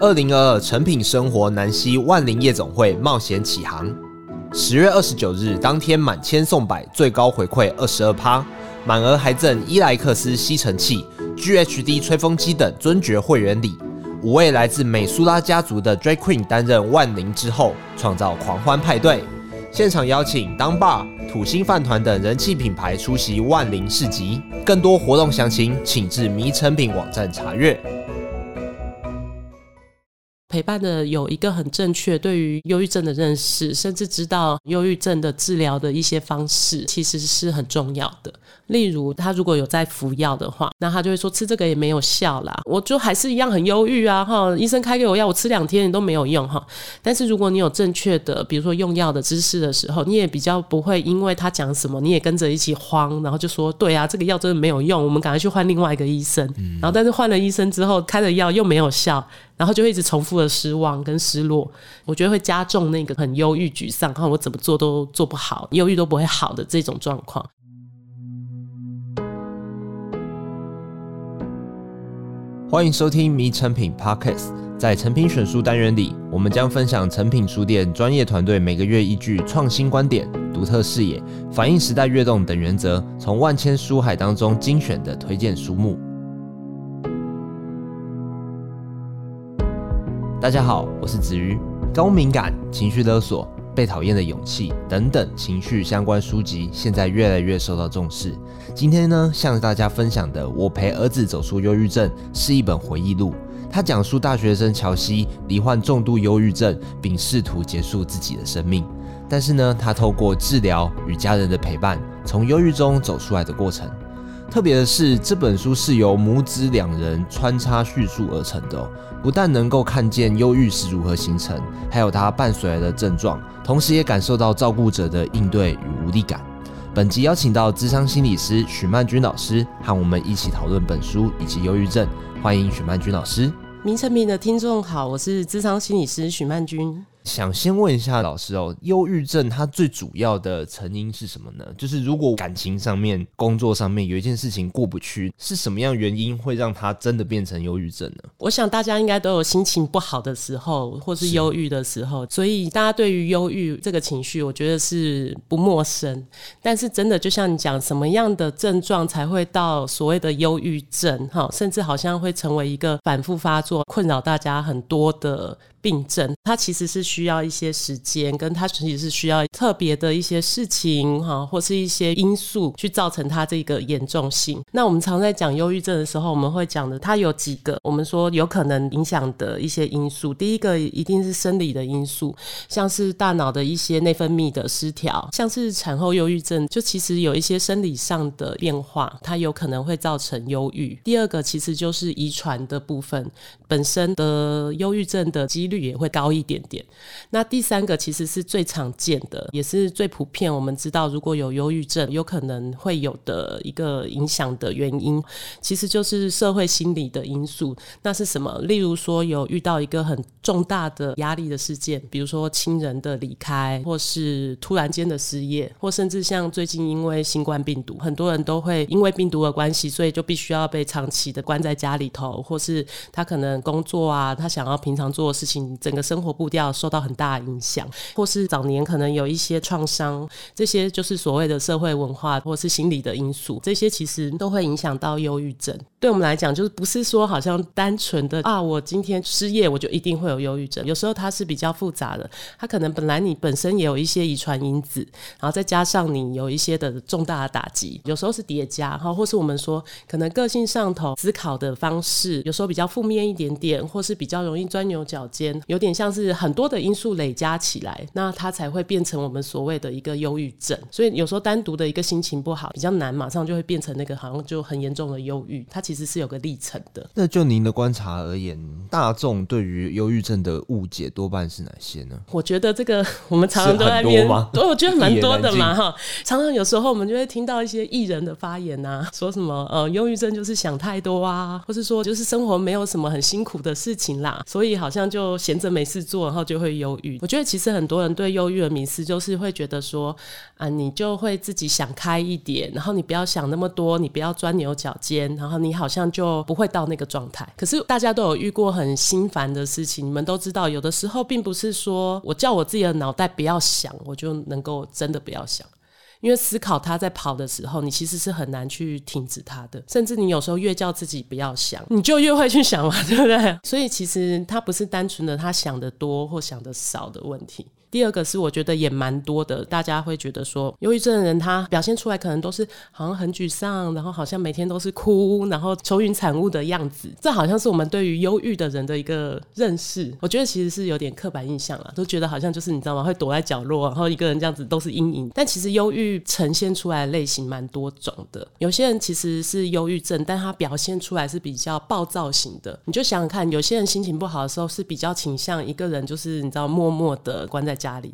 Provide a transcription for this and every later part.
二零二二成品生活南西万林夜总会冒险启航，十月二十九日当天满千送百，最高回馈二十二趴，满额还赠伊莱克斯吸尘器、GHD 吹风机等尊爵会员礼。五位来自美苏拉家族的 Drag Queen 担任万灵之后，创造狂欢派对。现场邀请当爸、土星饭团等人气品牌出席万灵市集。更多活动详情，请至迷成品网站查阅。陪伴的有一个很正确对于忧郁症的认识，甚至知道忧郁症的治疗的一些方式，其实是很重要的。例如，他如果有在服药的话，那他就会说吃这个也没有效啦，我就还是一样很忧郁啊哈。医生开给我药，我吃两天都没有用哈。但是如果你有正确的，比如说用药的知识的时候，你也比较不会因为他讲什么，你也跟着一起慌，然后就说对啊，这个药真的没有用，我们赶快去换另外一个医生。然后但是换了医生之后，开了药又没有效。然后就会一直重复的失望跟失落，我觉得会加重那个很忧郁、沮丧，看我怎么做都做不好，忧郁都不会好的这种状况。欢迎收听《迷成品 Podcast》，在成品选书单元里，我们将分享成品书店专业团队每个月依据创新观点、独特视野、反映时代跃动等原则，从万千书海当中精选的推荐书目。大家好，我是子瑜。高敏感、情绪勒索、被讨厌的勇气等等情绪相关书籍，现在越来越受到重视。今天呢，向大家分享的《我陪儿子走出忧郁症》是一本回忆录。它讲述大学生乔西罹患重度忧郁症，并试图结束自己的生命。但是呢，他透过治疗与家人的陪伴，从忧郁中走出来的过程。特别的是，这本书是由母子两人穿插叙述而成的。不但能够看见忧郁是如何形成，还有它伴随来的症状，同时也感受到照顾者的应对与无力感。本集邀请到咨商心理师许曼君老师，和我们一起讨论本书以及忧郁症。欢迎许曼君老师。名成品的听众好，我是咨商心理师许曼君。想先问一下老师哦，忧郁症它最主要的成因是什么呢？就是如果感情上面、工作上面有一件事情过不去，是什么样原因会让它真的变成忧郁症呢？我想大家应该都有心情不好的时候，或是忧郁的时候，所以大家对于忧郁这个情绪，我觉得是不陌生。但是真的就像你讲，什么样的症状才会到所谓的忧郁症？哈，甚至好像会成为一个反复发作，困扰大家很多的。病症，它其实是需要一些时间，跟它其实是需要特别的一些事情哈，或是一些因素去造成它这个严重性。那我们常在讲忧郁症的时候，我们会讲的，它有几个我们说有可能影响的一些因素。第一个一定是生理的因素，像是大脑的一些内分泌的失调，像是产后忧郁症，就其实有一些生理上的变化，它有可能会造成忧郁。第二个其实就是遗传的部分，本身的忧郁症的几率也会高一点点。那第三个其实是最常见的，也是最普遍。我们知道，如果有忧郁症，有可能会有的一个影响的原因，其实就是社会心理的因素。那是什么？例如说，有遇到一个很重大的压力的事件，比如说亲人的离开，或是突然间的失业，或甚至像最近因为新冠病毒，很多人都会因为病毒的关系，所以就必须要被长期的关在家里头，或是他可能工作啊，他想要平常做的事情。整个生活步调受到很大的影响，或是早年可能有一些创伤，这些就是所谓的社会文化或是心理的因素，这些其实都会影响到忧郁症。对我们来讲，就是不是说好像单纯的啊，我今天失业我就一定会有忧郁症。有时候它是比较复杂的，它可能本来你本身也有一些遗传因子，然后再加上你有一些的重大的打击，有时候是叠加哈，或是我们说可能个性上头思考的方式，有时候比较负面一点点，或是比较容易钻牛角尖。有点像是很多的因素累加起来，那它才会变成我们所谓的一个忧郁症。所以有时候单独的一个心情不好比较难，马上就会变成那个好像就很严重的忧郁。它其实是有个历程的。那就您的观察而言，大众对于忧郁症的误解多半是哪些呢？我觉得这个我们常常都在面，对，我觉得蛮多的嘛 哈。常常有时候我们就会听到一些艺人的发言啊，说什么呃忧郁症就是想太多啊，或是说就是生活没有什么很幸辛苦的事情啦，所以好像就闲着没事做，然后就会忧郁。我觉得其实很多人对忧郁的迷思就是会觉得说，啊，你就会自己想开一点，然后你不要想那么多，你不要钻牛角尖，然后你好像就不会到那个状态。可是大家都有遇过很心烦的事情，你们都知道，有的时候并不是说我叫我自己的脑袋不要想，我就能够真的不要想。因为思考它在跑的时候，你其实是很难去停止它的，甚至你有时候越叫自己不要想，你就越会去想嘛，对不对？所以其实它不是单纯的他想的多或想的少的问题。第二个是我觉得也蛮多的，大家会觉得说，忧郁症的人他表现出来可能都是好像很沮丧，然后好像每天都是哭，然后愁云惨雾的样子。这好像是我们对于忧郁的人的一个认识。我觉得其实是有点刻板印象了，都觉得好像就是你知道吗？会躲在角落，然后一个人这样子都是阴影。但其实忧郁呈现出来的类型蛮多种的。有些人其实是忧郁症，但他表现出来是比较暴躁型的。你就想想看，有些人心情不好的时候是比较倾向一个人，就是你知道默默的关在。家里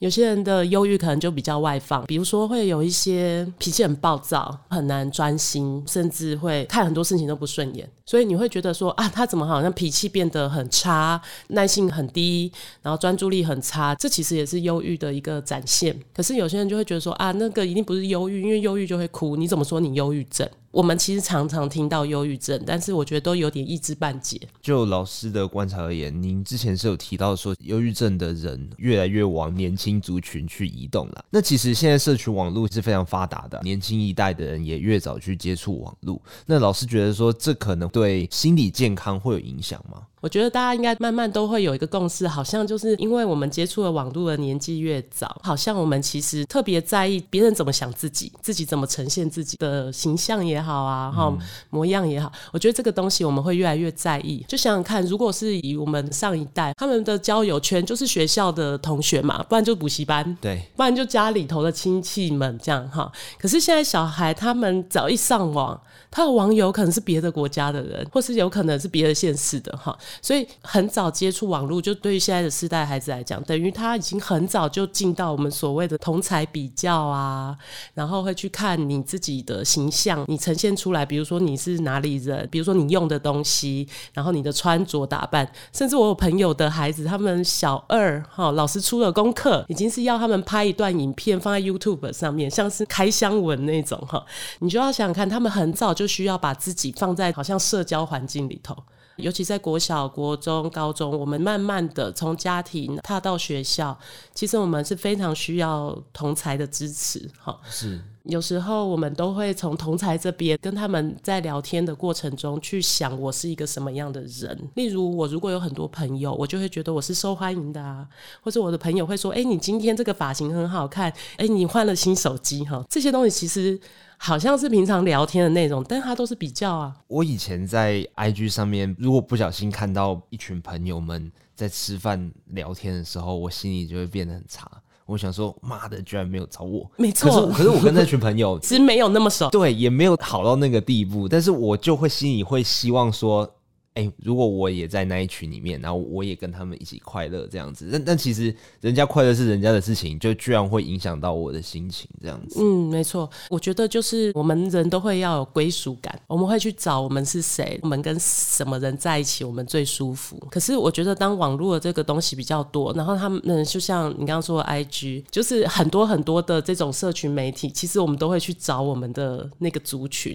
有些人的忧郁可能就比较外放，比如说会有一些脾气很暴躁，很难专心，甚至会看很多事情都不顺眼。所以你会觉得说啊，他怎么好像脾气变得很差，耐性很低，然后专注力很差，这其实也是忧郁的一个展现。可是有些人就会觉得说啊，那个一定不是忧郁，因为忧郁就会哭。你怎么说你忧郁症？我们其实常常听到忧郁症，但是我觉得都有点一知半解。就老师的观察而言，您之前是有提到说，忧郁症的人越来越往年轻族群去移动了。那其实现在社群网络是非常发达的，年轻一代的人也越早去接触网络。那老师觉得说，这可能对对心理健康会有影响吗？我觉得大家应该慢慢都会有一个共识，好像就是因为我们接触了网络的年纪越早，好像我们其实特别在意别人怎么想自己，自己怎么呈现自己的形象也好啊，哈、嗯、模样也好。我觉得这个东西我们会越来越在意。就想想看，如果是以我们上一代，他们的交友圈就是学校的同学嘛，不然就补习班，对，不然就家里头的亲戚们这样哈。可是现在小孩他们只要一上网，他的网友可能是别的国家的人，或是有可能是别的县市的哈。所以很早接触网络，就对于现在的世代孩子来讲，等于他已经很早就进到我们所谓的同侪比较啊，然后会去看你自己的形象，你呈现出来，比如说你是哪里人，比如说你用的东西，然后你的穿着打扮，甚至我有朋友的孩子，他们小二哈，老师出了功课，已经是要他们拍一段影片放在 YouTube 上面，像是开箱文那种哈，你就要想想看，他们很早就需要把自己放在好像社交环境里头。尤其在国小、国中、高中，我们慢慢的从家庭踏到学校，其实我们是非常需要同才的支持，哈。是，有时候我们都会从同才这边跟他们在聊天的过程中去想，我是一个什么样的人。例如，我如果有很多朋友，我就会觉得我是受欢迎的啊，或者我的朋友会说：“哎，你今天这个发型很好看，哎，你换了新手机，哈。”这些东西其实。好像是平常聊天的内容，但它都是比较啊。我以前在 IG 上面，如果不小心看到一群朋友们在吃饭聊天的时候，我心里就会变得很差。我想说，妈的，居然没有找我。没错，可是可是我跟那群朋友 其实没有那么熟，对，也没有好到那个地步。但是我就会心里会希望说。哎、如果我也在那一群里面，然后我也跟他们一起快乐这样子，但但其实人家快乐是人家的事情，就居然会影响到我的心情这样子。嗯，没错，我觉得就是我们人都会要有归属感，我们会去找我们是谁，我们跟什么人在一起，我们最舒服。可是我觉得当网络的这个东西比较多，然后他们就像你刚刚说的 IG，就是很多很多的这种社群媒体，其实我们都会去找我们的那个族群，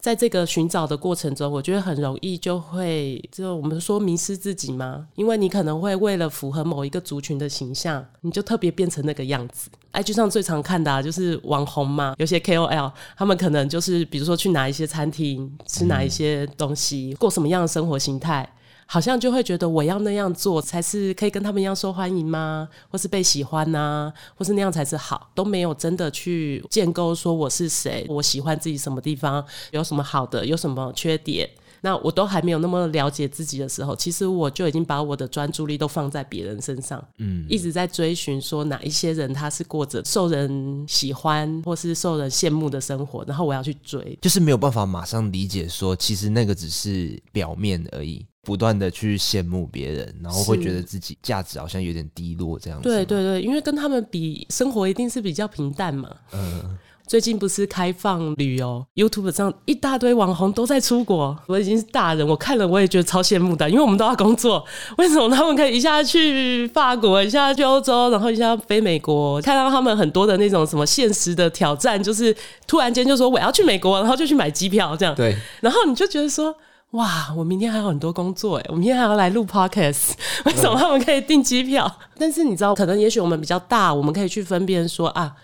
在这个寻找的过程中，我觉得很容易就会。就我们说迷失自己吗？因为你可能会为了符合某一个族群的形象，你就特别变成那个样子。IG 上最常看的啊，就是网红嘛，有些 KOL，他们可能就是比如说去哪一些餐厅吃哪一些东西，过什么样的生活形态，好像就会觉得我要那样做才是可以跟他们一样受欢迎吗？或是被喜欢呢？或是那样才是好？都没有真的去建构说我是谁，我喜欢自己什么地方，有什么好的，有什么缺点。那我都还没有那么了解自己的时候，其实我就已经把我的专注力都放在别人身上，嗯，一直在追寻说哪一些人他是过着受人喜欢或是受人羡慕的生活，然后我要去追，就是没有办法马上理解说，其实那个只是表面而已，不断的去羡慕别人，然后会觉得自己价值好像有点低落这样子。对对对，因为跟他们比，生活一定是比较平淡嘛，嗯。最近不是开放旅游，YouTube 上一大堆网红都在出国。我已经是大人，我看了我也觉得超羡慕的，因为我们都要工作，为什么他们可以一下去法国，一下去欧洲，然后一下飞美国？看到他们很多的那种什么现实的挑战，就是突然间就说我要去美国，然后就去买机票这样。对，然后你就觉得说。哇，我明天还有很多工作哎，我明天还要来录 podcast，为什么他们可以订机票？嗯、但是你知道，可能也许我们比较大，我们可以去分辨说啊，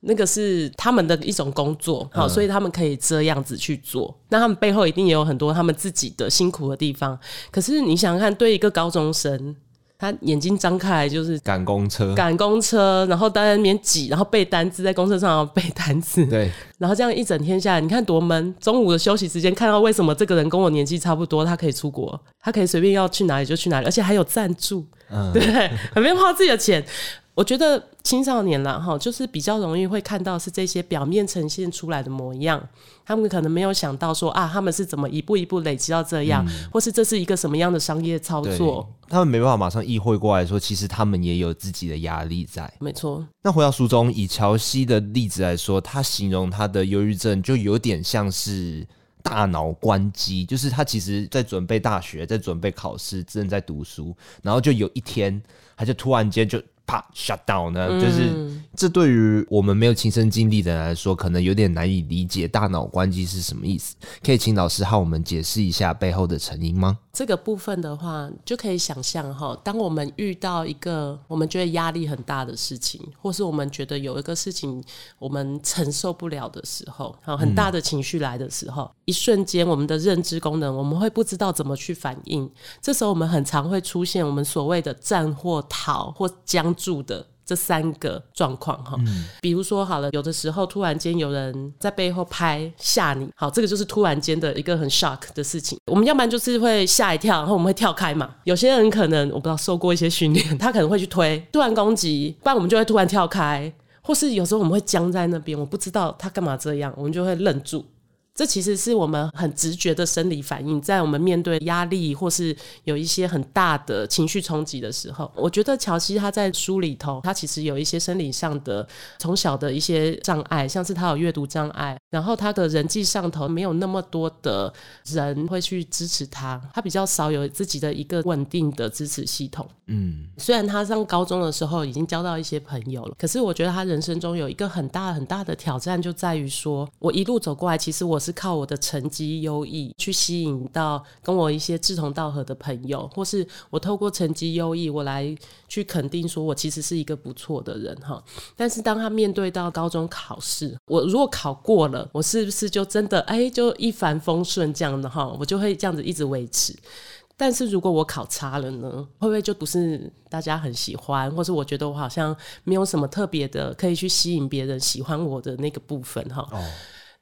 那个是他们的一种工作，好，所以他们可以这样子去做。嗯、那他们背后一定也有很多他们自己的辛苦的地方。可是你想想看，对一个高中生。他眼睛张开来就是赶公车，赶公车，然后在那边挤，然后背单词，在公车上背单词。对，然后这样一整天下来，你看多闷。中午的休息时间，看到为什么这个人跟我年纪差不多，他可以出国，他可以随便要去哪里就去哪里，而且还有赞助，嗯、对，还没花自己的钱。我觉得青少年啦，哈，就是比较容易会看到是这些表面呈现出来的模样，他们可能没有想到说啊，他们是怎么一步一步累积到这样，嗯、或是这是一个什么样的商业操作，他们没办法马上意会过来说，其实他们也有自己的压力在。没错。那回到书中，以乔西的例子来说，他形容他的忧郁症就有点像是大脑关机，就是他其实在准备大学，在准备考试，正在读书，然后就有一天，他就突然间就。啪，shut down 呢？就是这对于我们没有亲身经历的人来说，可能有点难以理解大脑关机是什么意思。可以请老师和我们解释一下背后的成因吗？这个部分的话，就可以想象哈，当我们遇到一个我们觉得压力很大的事情，或是我们觉得有一个事情我们承受不了的时候，很大的情绪来的时候，嗯、一瞬间我们的认知功能我们会不知道怎么去反应。这时候我们很常会出现我们所谓的战或逃或僵。住的这三个状况哈，嗯、比如说好了，有的时候突然间有人在背后拍吓你，好，这个就是突然间的一个很 shock 的事情。我们要不然就是会吓一跳，然后我们会跳开嘛。有些人可能我不知道受过一些训练，他可能会去推，突然攻击，不然我们就会突然跳开，或是有时候我们会僵在那边，我不知道他干嘛这样，我们就会愣住。这其实是我们很直觉的生理反应，在我们面对压力或是有一些很大的情绪冲击的时候，我觉得乔西他在书里头，他其实有一些生理上的从小的一些障碍，像是他有阅读障碍，然后他的人际上头没有那么多的人会去支持他，他比较少有自己的一个稳定的支持系统。嗯，虽然他上高中的时候已经交到一些朋友了，可是我觉得他人生中有一个很大很大的挑战，就在于说我一路走过来，其实我是。靠我的成绩优异去吸引到跟我一些志同道合的朋友，或是我透过成绩优异，我来去肯定说我其实是一个不错的人哈。但是当他面对到高中考试，我如果考过了，我是不是就真的哎就一帆风顺这样的哈？我就会这样子一直维持。但是如果我考差了呢，会不会就不是大家很喜欢，或是我觉得我好像没有什么特别的可以去吸引别人喜欢我的那个部分哈？哦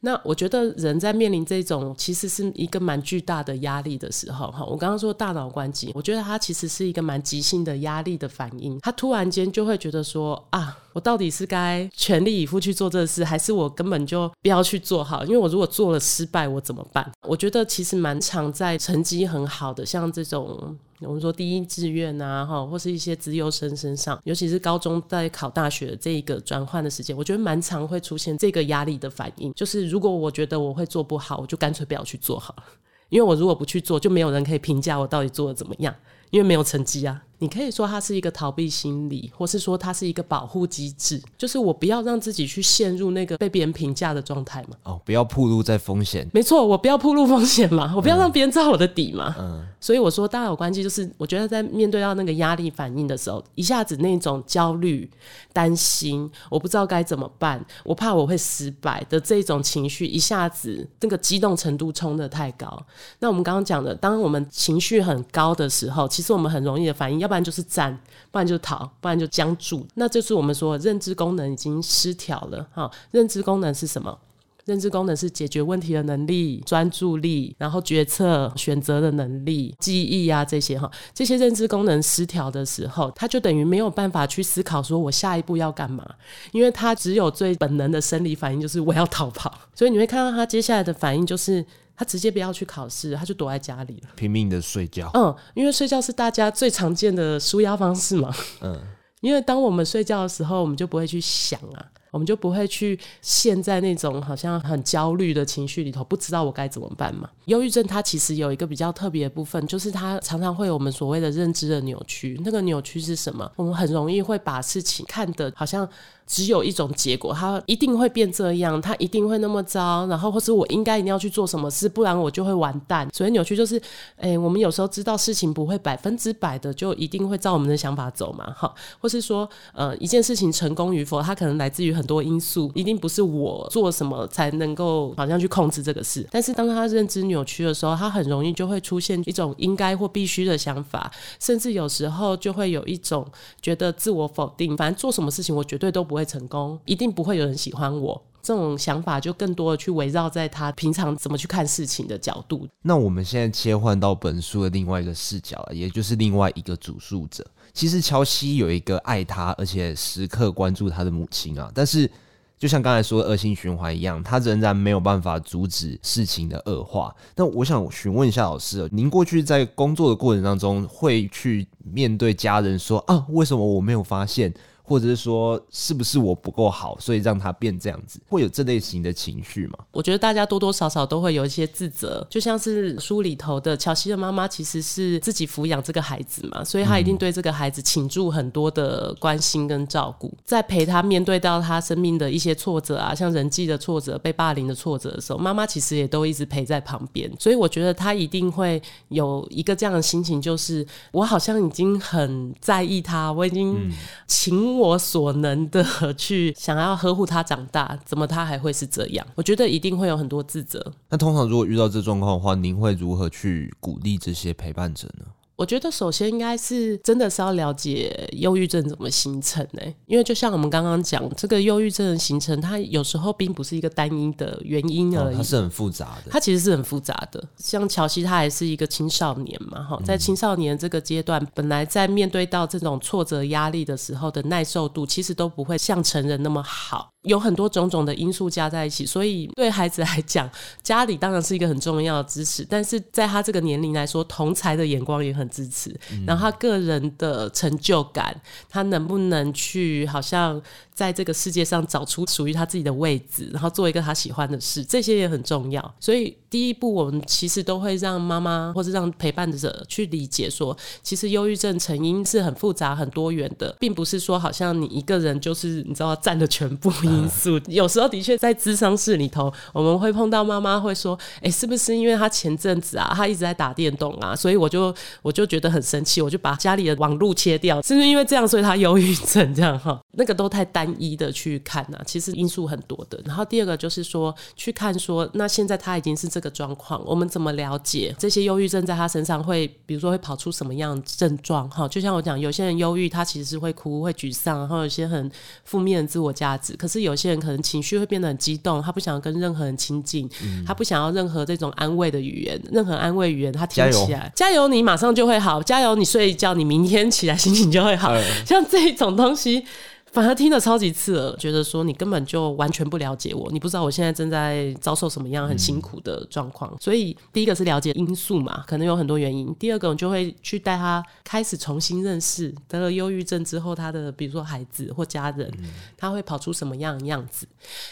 那我觉得人在面临这种其实是一个蛮巨大的压力的时候，哈，我刚刚说大脑关机，我觉得它其实是一个蛮急性的压力的反应，他突然间就会觉得说啊，我到底是该全力以赴去做这事，还是我根本就不要去做好？因为我如果做了失败，我怎么办？我觉得其实蛮常在成绩很好的，像这种。我们说第一志愿啊，哈，或是一些资优生身上，尤其是高中在考大学的这一个转换的时间，我觉得蛮常会出现这个压力的反应。就是如果我觉得我会做不好，我就干脆不要去做好了，因为我如果不去做，就没有人可以评价我到底做的怎么样，因为没有成绩啊。你可以说它是一个逃避心理，或是说它是一个保护机制，就是我不要让自己去陷入那个被别人评价的状态嘛。哦，不要暴露在风险。没错，我不要暴露风险嘛，我不要让别人知道我的底嘛。嗯。所以我说大有关系就是，我觉得在面对到那个压力反应的时候，一下子那种焦虑、担心，我不知道该怎么办，我怕我会失败的这种情绪，一下子那个激动程度冲得太高。那我们刚刚讲的，当我们情绪很高的时候，其实我们很容易的反应。要要不然就是战，不然就逃，不然就僵住。那就是我们说认知功能已经失调了。哈，认知功能是什么？认知功能是解决问题的能力、专注力，然后决策、选择的能力、记忆啊这些哈。这些认知功能失调的时候，他就等于没有办法去思考说我下一步要干嘛，因为他只有最本能的生理反应就是我要逃跑。所以你会看到他接下来的反应就是。他直接不要去考试，他就躲在家里了，拼命的睡觉。嗯，因为睡觉是大家最常见的舒压方式嘛。嗯，因为当我们睡觉的时候，我们就不会去想啊。我们就不会去陷在那种好像很焦虑的情绪里头，不知道我该怎么办嘛。忧郁症它其实有一个比较特别的部分，就是它常常会有我们所谓的认知的扭曲。那个扭曲是什么？我们很容易会把事情看得好像。只有一种结果，他一定会变这样，他一定会那么糟，然后或是我应该一定要去做什么事，不然我就会完蛋。所以扭曲就是，诶，我们有时候知道事情不会百分之百的就一定会照我们的想法走嘛，哈，或是说，呃，一件事情成功与否，它可能来自于很多因素，一定不是我做什么才能够好像去控制这个事。但是当他认知扭曲的时候，他很容易就会出现一种应该或必须的想法，甚至有时候就会有一种觉得自我否定，反正做什么事情我绝对都不会成功，一定不会有人喜欢我。这种想法就更多的去围绕在他平常怎么去看事情的角度。那我们现在切换到本书的另外一个视角，也就是另外一个主述者。其实乔西有一个爱他而且时刻关注他的母亲啊，但是就像刚才说的恶性循环一样，他仍然没有办法阻止事情的恶化。那我想询问一下老师，您过去在工作的过程当中，会去面对家人说啊，为什么我没有发现？或者是说，是不是我不够好，所以让他变这样子，会有这类型的情绪吗？我觉得大家多多少少都会有一些自责，就像是书里头的乔西的妈妈，其实是自己抚养这个孩子嘛，所以她一定对这个孩子倾注很多的关心跟照顾，在陪他面对到他生命的一些挫折啊，像人际的挫折、被霸凌的挫折的时候，妈妈其实也都一直陪在旁边，所以我觉得他一定会有一个这样的心情，就是我好像已经很在意他，我已经情。我所能的 去想要呵护他长大，怎么他还会是这样？我觉得一定会有很多自责。那通常如果遇到这状况的话，您会如何去鼓励这些陪伴者呢？我觉得首先应该是真的是要了解忧郁症怎么形成呢？因为就像我们刚刚讲，这个忧郁症的形成，它有时候并不是一个单一的原因而已，它是很复杂的。它其实是很复杂的。像乔西，他还是一个青少年嘛，哈，在青少年这个阶段，本来在面对到这种挫折压力的时候的耐受度，其实都不会像成人那么好。有很多种种的因素加在一起，所以对孩子来讲，家里当然是一个很重要的支持。但是在他这个年龄来说，同才的眼光也很支持。然后他个人的成就感，他能不能去好像在这个世界上找出属于他自己的位置，然后做一个他喜欢的事，这些也很重要。所以第一步，我们其实都会让妈妈或是让陪伴者去理解说，其实忧郁症成因是很复杂、很多元的，并不是说好像你一个人就是你知道占了全部。因素有时候的确在咨商室里头，我们会碰到妈妈会说：“哎，是不是因为他前阵子啊，他一直在打电动啊，所以我就我就觉得很生气，我就把家里的网路切掉，是不是因为这样，所以他忧郁症这样哈？那个都太单一的去看呐，其实因素很多的。然后第二个就是说，去看说，那现在他已经是这个状况，我们怎么了解这些忧郁症在他身上会，比如说会跑出什么样症状？哈，就像我讲，有些人忧郁，他其实是会哭、会沮丧，然后有些很负面的自我价值，可是。有些人可能情绪会变得很激动，他不想跟任何人亲近，嗯、他不想要任何这种安慰的语言，任何安慰语言他听起来，加油，加油，你马上就会好，加油，你睡一觉，你明天起来心情就会好，嗯、像这种东西。反而听了超级刺耳，觉得说你根本就完全不了解我，你不知道我现在正在遭受什么样很辛苦的状况。嗯、所以第一个是了解因素嘛，可能有很多原因。第二个，我就会去带他开始重新认识得了忧郁症之后他的，比如说孩子或家人，嗯、他会跑出什么样的样子。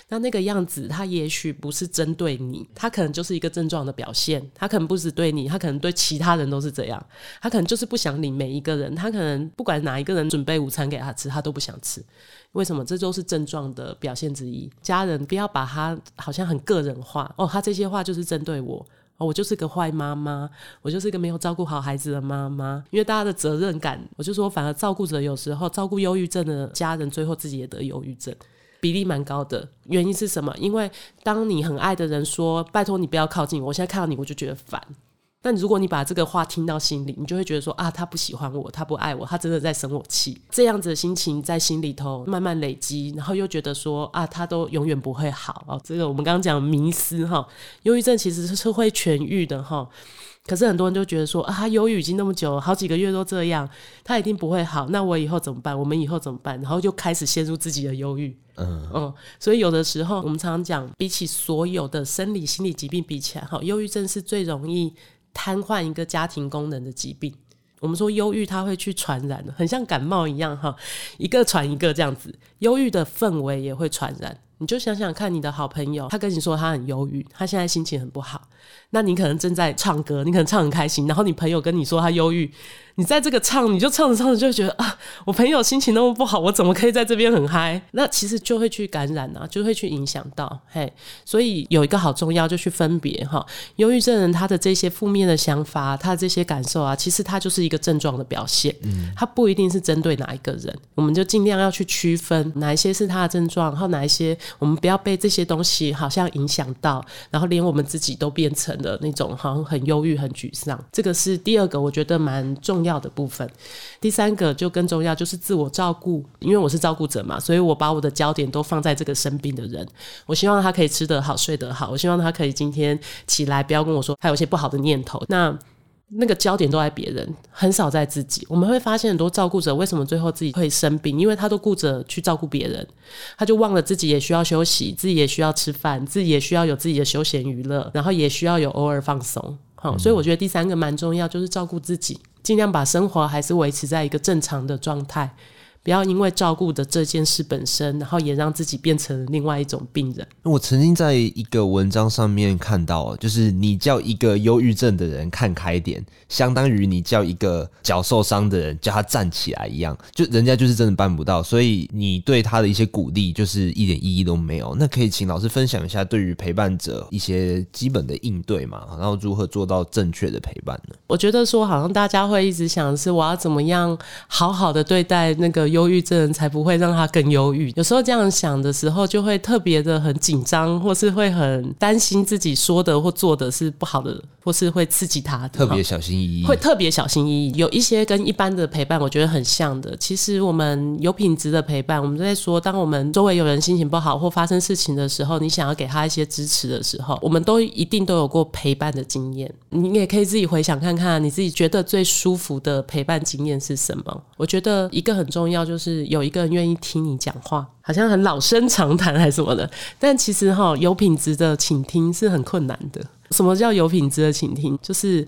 那那个样子，他也许不是针对你，他可能就是一个症状的表现。他可能不只对你，他可能对其他人都是这样。他可能就是不想理每一个人，他可能不管哪一个人准备午餐给他吃，他都不想吃。为什么？这都是症状的表现之一。家人不要把他好像很个人化哦，他这些话就是针对我哦，我就是个坏妈妈，我就是个没有照顾好孩子的妈妈。因为大家的责任感，我就说，反而照顾者有时候照顾忧郁症的家人，最后自己也得忧郁症，比例蛮高的。原因是什么？因为当你很爱的人说：“拜托你不要靠近我，我现在看到你我就觉得烦。”但如果你把这个话听到心里，你就会觉得说啊，他不喜欢我，他不爱我，他真的在生我气。这样子的心情在心里头慢慢累积，然后又觉得说啊，他都永远不会好哦。这个我们刚刚讲迷思哈，忧郁症其实是会痊愈的哈。可是很多人就觉得说啊，他忧郁已经那么久，好几个月都这样，他一定不会好。那我以后怎么办？我们以后怎么办？然后就开始陷入自己的忧郁。嗯嗯，所以有的时候我们常常讲，比起所有的生理心理疾病比起来，哈，忧郁症是最容易。瘫痪一个家庭功能的疾病，我们说忧郁它会去传染，很像感冒一样哈，一个传一个这样子，忧郁的氛围也会传染。你就想想看，你的好朋友他跟你说他很忧郁，他现在心情很不好，那你可能正在唱歌，你可能唱很开心，然后你朋友跟你说他忧郁。你在这个唱，你就唱着唱着就觉得啊，我朋友心情那么不好，我怎么可以在这边很嗨？那其实就会去感染啊，就会去影响到嘿。所以有一个好重要，就去分别哈。忧郁症人他的这些负面的想法，他的这些感受啊，其实他就是一个症状的表现。嗯，他不一定是针对哪一个人，我们就尽量要去区分哪一些是他的症状，然后哪一些我们不要被这些东西好像影响到，然后连我们自己都变成的那种好像很忧郁、很沮丧。这个是第二个，我觉得蛮重要的部分，第三个就更重要，就是自我照顾。因为我是照顾者嘛，所以我把我的焦点都放在这个生病的人。我希望他可以吃得好、睡得好。我希望他可以今天起来不要跟我说他有些不好的念头。那那个焦点都在别人，很少在自己。我们会发现很多照顾者为什么最后自己会生病，因为他都顾着去照顾别人，他就忘了自己也需要休息，自己也需要吃饭，自己也需要有自己的休闲娱乐，然后也需要有偶尔放松。好，所以我觉得第三个蛮重要，就是照顾自己。尽量把生活还是维持在一个正常的状态。不要因为照顾的这件事本身，然后也让自己变成另外一种病人。我曾经在一个文章上面看到，就是你叫一个忧郁症的人看开点，相当于你叫一个脚受伤的人叫他站起来一样，就人家就是真的办不到，所以你对他的一些鼓励就是一点意义都没有。那可以请老师分享一下对于陪伴者一些基本的应对嘛？然后如何做到正确的陪伴呢？我觉得说好像大家会一直想的是我要怎么样好好的对待那个。忧郁症才不会让他更忧郁。有时候这样想的时候，就会特别的很紧张，或是会很担心自己说的或做的是不好的，或是会刺激他的。特别小心翼翼，会特别小心翼翼。有一些跟一般的陪伴，我觉得很像的。其实我们有品质的陪伴，我们在说，当我们周围有人心情不好或发生事情的时候，你想要给他一些支持的时候，我们都一定都有过陪伴的经验。你也可以自己回想看看，你自己觉得最舒服的陪伴经验是什么？我觉得一个很重要。就是有一个人愿意听你讲话，好像很老生常谈还是什么的，但其实哈，有品质的倾听是很困难的。什么叫有品质的倾听？就是。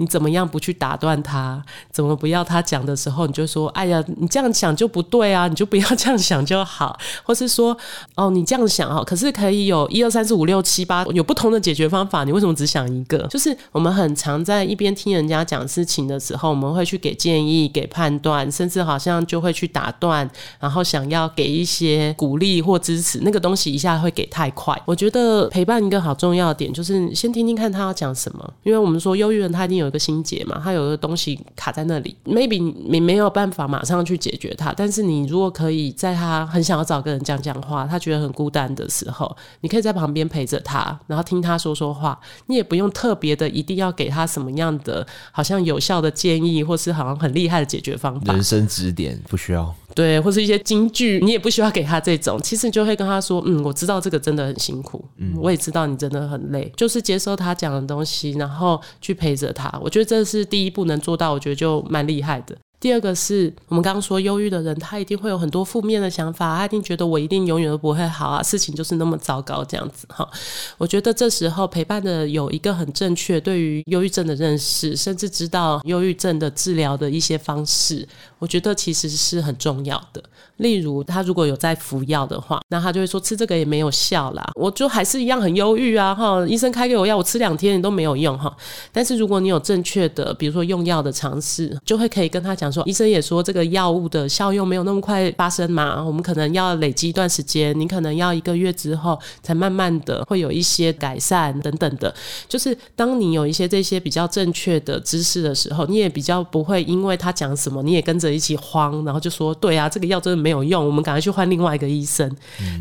你怎么样不去打断他？怎么不要他讲的时候，你就说：“哎呀，你这样想就不对啊！你就不要这样想就好。”或是说：“哦，你这样想哈，可是可以有一二三四五六七八有不同的解决方法，你为什么只想一个？”就是我们很常在一边听人家讲事情的时候，我们会去给建议、给判断，甚至好像就会去打断，然后想要给一些鼓励或支持。那个东西一下会给太快。我觉得陪伴一个好重要的点就是先听听看他要讲什么，因为我们说忧郁人他一定有。有个心结嘛，他有个东西卡在那里，maybe 你没有办法马上去解决它，但是你如果可以在他很想要找个人讲讲话，他觉得很孤单的时候，你可以在旁边陪着他，然后听他说说话，你也不用特别的一定要给他什么样的好像有效的建议，或是好像很厉害的解决方法，人生指点不需要。对，或是一些金句，你也不需要给他这种。其实你就会跟他说：“嗯，我知道这个真的很辛苦，嗯，我也知道你真的很累，就是接受他讲的东西，然后去陪着他。我觉得这是第一步能做到，我觉得就蛮厉害的。”第二个是我们刚刚说，忧郁的人他一定会有很多负面的想法，他一定觉得我一定永远都不会好啊，事情就是那么糟糕这样子哈。我觉得这时候陪伴的有一个很正确对于忧郁症的认识，甚至知道忧郁症的治疗的一些方式，我觉得其实是很重要的。例如他如果有在服药的话，那他就会说吃这个也没有效啦，我就还是一样很忧郁啊哈。医生开给我药，我吃两天你都没有用哈。但是如果你有正确的，比如说用药的尝试，就会可以跟他讲。说医生也说这个药物的效用没有那么快发生嘛，我们可能要累积一段时间，你可能要一个月之后才慢慢的会有一些改善等等的。就是当你有一些这些比较正确的知识的时候，你也比较不会因为他讲什么，你也跟着一起慌，然后就说对啊，这个药真的没有用，我们赶快去换另外一个医生。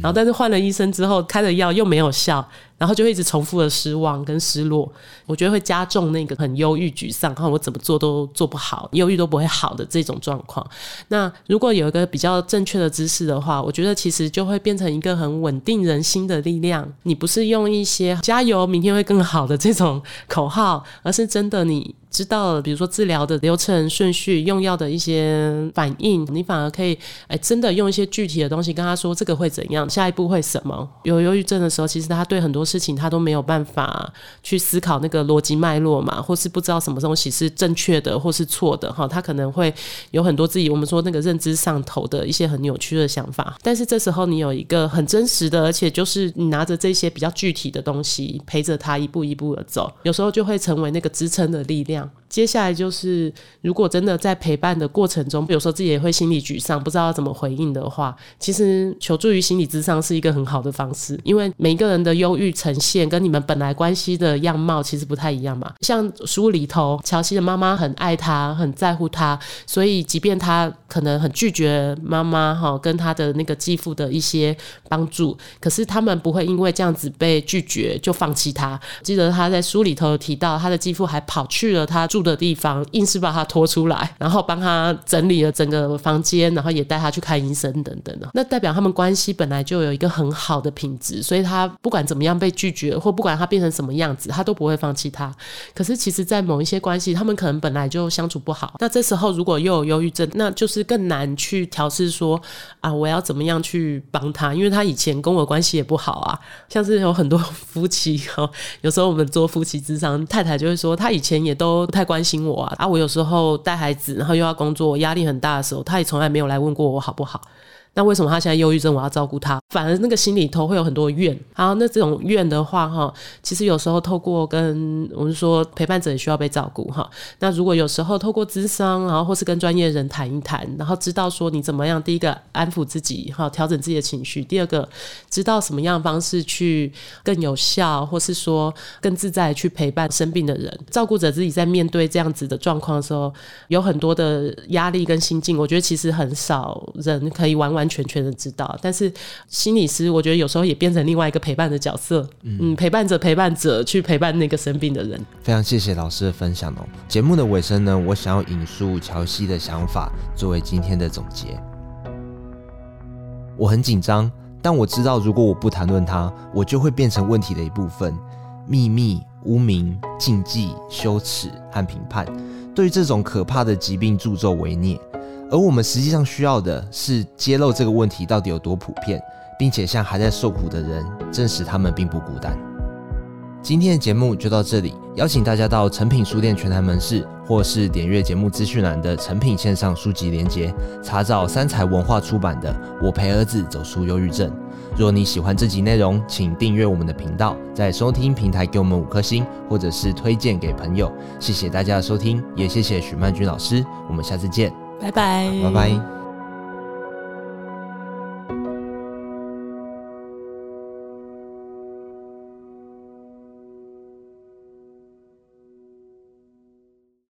然后但是换了医生之后开的药又没有效。然后就会一直重复的失望跟失落，我觉得会加重那个很忧郁、沮丧，看我怎么做都做不好，忧郁都不会好的这种状况。那如果有一个比较正确的姿势的话，我觉得其实就会变成一个很稳定人心的力量。你不是用一些加油，明天会更好的这种口号，而是真的你。知道了，比如说治疗的流程顺序、用药的一些反应，你反而可以哎，真的用一些具体的东西跟他说这个会怎样，下一步会什么。有忧郁症的时候，其实他对很多事情他都没有办法去思考那个逻辑脉络嘛，或是不知道什么东西是正确的或是错的哈，他可能会有很多自己我们说那个认知上头的一些很扭曲的想法。但是这时候你有一个很真实的，而且就是你拿着这些比较具体的东西陪着他一步一步的走，有时候就会成为那个支撑的力量。接下来就是，如果真的在陪伴的过程中，有时候自己也会心理沮丧，不知道要怎么回应的话，其实求助于心理咨商是一个很好的方式。因为每一个人的忧郁呈现跟你们本来关系的样貌其实不太一样嘛。像书里头，乔西的妈妈很爱他，很在乎他，所以即便他可能很拒绝妈妈哈跟他的那个继父的一些帮助，可是他们不会因为这样子被拒绝就放弃他。记得他在书里头有提到，他的继父还跑去了他住的地方，硬是把他拖出来，然后帮他整理了整个房间，然后也带他去看医生等等的。那代表他们关系本来就有一个很好的品质，所以他不管怎么样被拒绝，或不管他变成什么样子，他都不会放弃他。可是其实，在某一些关系，他们可能本来就相处不好。那这时候如果又有忧郁症，那就是更难去调试说啊，我要怎么样去帮他？因为他以前跟我关系也不好啊。像是有很多夫妻哈，有时候我们做夫妻之商，太太就会说，他以前也都不太关心我啊，啊，我有时候带孩子，然后又要工作，压力很大的时候，他也从来没有来问过我好不好。那为什么他现在忧郁症？我要照顾他，反而那个心里头会有很多怨。好，那这种怨的话，哈，其实有时候透过跟我们说陪伴者也需要被照顾，哈。那如果有时候透过咨商，然后或是跟专业人谈一谈，然后知道说你怎么样，第一个安抚自己，哈，调整自己的情绪；第二个知道什么样的方式去更有效，或是说更自在去陪伴生病的人。照顾者自己在面对这样子的状况的时候，有很多的压力跟心境，我觉得其实很少人可以完完全全的知道，但是心理师我觉得有时候也变成另外一个陪伴的角色，嗯，陪伴着陪伴者去陪伴那个生病的人。非常谢谢老师的分享哦。节目的尾声呢，我想要引述乔西的想法作为今天的总结。我很紧张，但我知道如果我不谈论它，我就会变成问题的一部分。秘密、污名、禁忌、羞耻和评判，对于这种可怕的疾病助纣为虐。而我们实际上需要的是揭露这个问题到底有多普遍，并且向还在受苦的人证实他们并不孤单。今天的节目就到这里，邀请大家到诚品书店全台门市，或是点阅节目资讯栏的诚品线上书籍连接，查找三采文化出版的《我陪儿子走出忧郁症》。若你喜欢这集内容，请订阅我们的频道，在收听平台给我们五颗星，或者是推荐给朋友。谢谢大家的收听，也谢谢许曼君老师，我们下次见。拜拜，拜拜。